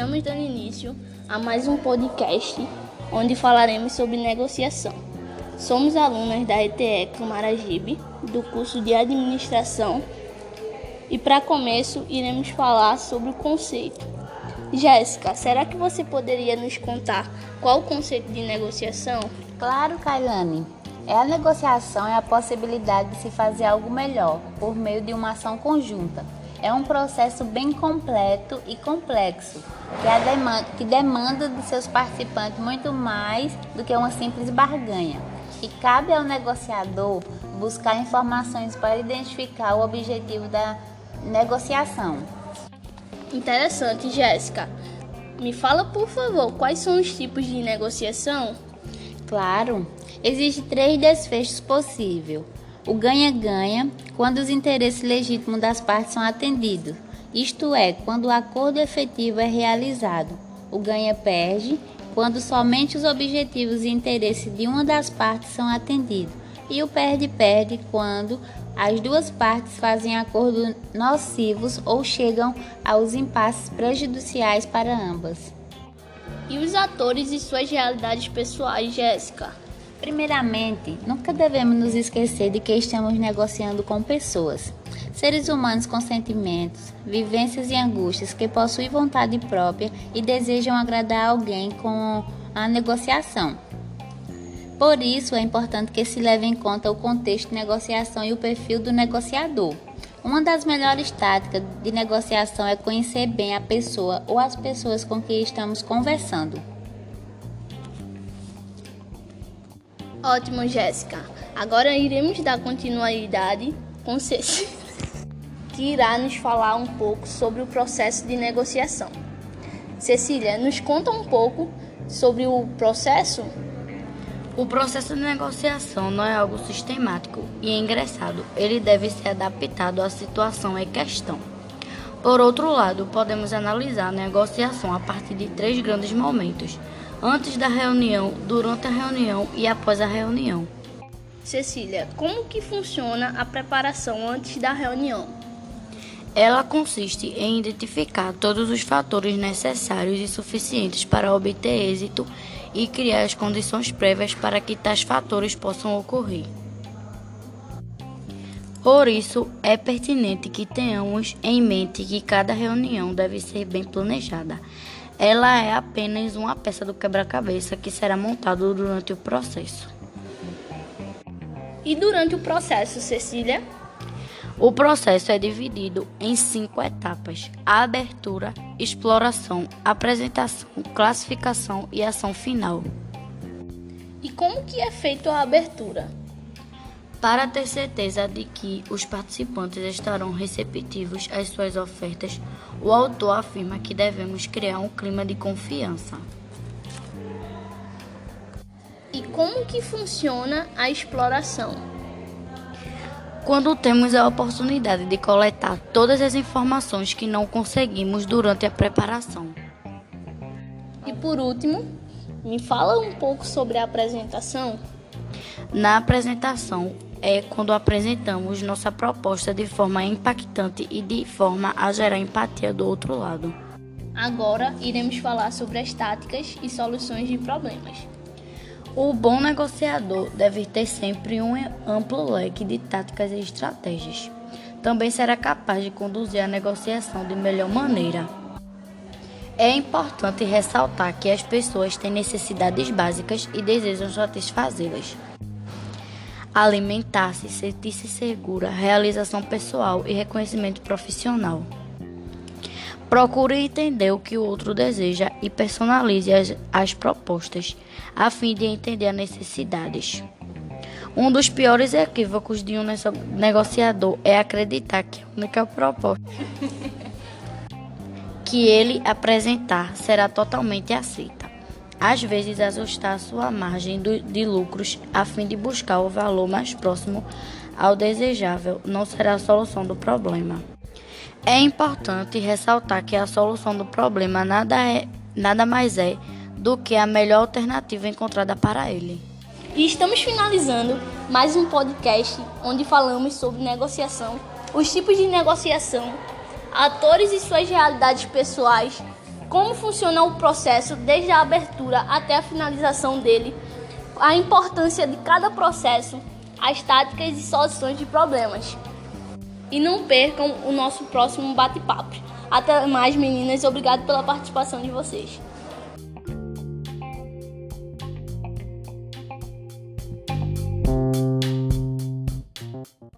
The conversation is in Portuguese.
Estamos dando início a mais um podcast onde falaremos sobre negociação. Somos alunas da ETE Camaragibe, do curso de Administração, e para começo iremos falar sobre o conceito. Jéssica, será que você poderia nos contar qual o conceito de negociação? Claro, Kailane. É a negociação é a possibilidade de se fazer algo melhor por meio de uma ação conjunta é um processo bem completo e complexo, que, demanda, que demanda de seus participantes muito mais do que uma simples barganha. E cabe ao negociador buscar informações para identificar o objetivo da negociação. Interessante, Jéssica. Me fala, por favor, quais são os tipos de negociação? Claro, existem três desfechos possíveis o ganha-ganha quando os interesses legítimos das partes são atendidos, isto é, quando o acordo efetivo é realizado. O ganha-perde quando somente os objetivos e interesses de uma das partes são atendidos. E o perde-perde quando as duas partes fazem acordos nocivos ou chegam aos impasses prejudiciais para ambas. E os atores e suas realidades pessoais, Jéssica? Primeiramente, nunca devemos nos esquecer de que estamos negociando com pessoas, seres humanos com sentimentos, vivências e angústias que possuem vontade própria e desejam agradar alguém com a negociação. Por isso, é importante que se leve em conta o contexto de negociação e o perfil do negociador. Uma das melhores táticas de negociação é conhecer bem a pessoa ou as pessoas com quem estamos conversando. Ótimo, Jéssica. Agora iremos dar continuidade com Cecília, que irá nos falar um pouco sobre o processo de negociação. Cecília, nos conta um pouco sobre o processo? O processo de negociação não é algo sistemático e engraçado. Ele deve ser adaptado à situação em questão. Por outro lado, podemos analisar a negociação a partir de três grandes momentos antes da reunião, durante a reunião e após a reunião. Cecília, como que funciona a preparação antes da reunião? Ela consiste em identificar todos os fatores necessários e suficientes para obter êxito e criar as condições prévias para que tais fatores possam ocorrer. Por isso, é pertinente que tenhamos em mente que cada reunião deve ser bem planejada ela é apenas uma peça do quebra-cabeça que será montado durante o processo. E durante o processo, Cecília? O processo é dividido em cinco etapas: a abertura, exploração, apresentação, classificação e ação final. E como que é feita a abertura? Para ter certeza de que os participantes estarão receptivos às suas ofertas, o autor afirma que devemos criar um clima de confiança. E como que funciona a exploração? Quando temos a oportunidade de coletar todas as informações que não conseguimos durante a preparação. E por último, me fala um pouco sobre a apresentação. Na apresentação, é quando apresentamos nossa proposta de forma impactante e de forma a gerar empatia do outro lado. Agora iremos falar sobre as táticas e soluções de problemas. O bom negociador deve ter sempre um amplo leque de táticas e estratégias. Também será capaz de conduzir a negociação de melhor maneira. É importante ressaltar que as pessoas têm necessidades básicas e desejam satisfazê-las alimentar-se, sentir-se segura, realização pessoal e reconhecimento profissional. Procure entender o que o outro deseja e personalize as, as propostas, a fim de entender as necessidades. Um dos piores equívocos de um negociador é acreditar que a única proposta que ele apresentar será totalmente aceita às vezes ajustar sua margem de lucros a fim de buscar o valor mais próximo ao desejável não será a solução do problema. É importante ressaltar que a solução do problema nada, é, nada mais é do que a melhor alternativa encontrada para ele. E estamos finalizando mais um podcast onde falamos sobre negociação, os tipos de negociação, atores e suas realidades pessoais como funciona o processo desde a abertura até a finalização dele, a importância de cada processo, as táticas e soluções de problemas. E não percam o nosso próximo bate-papo. Até mais, meninas. Obrigado pela participação de vocês.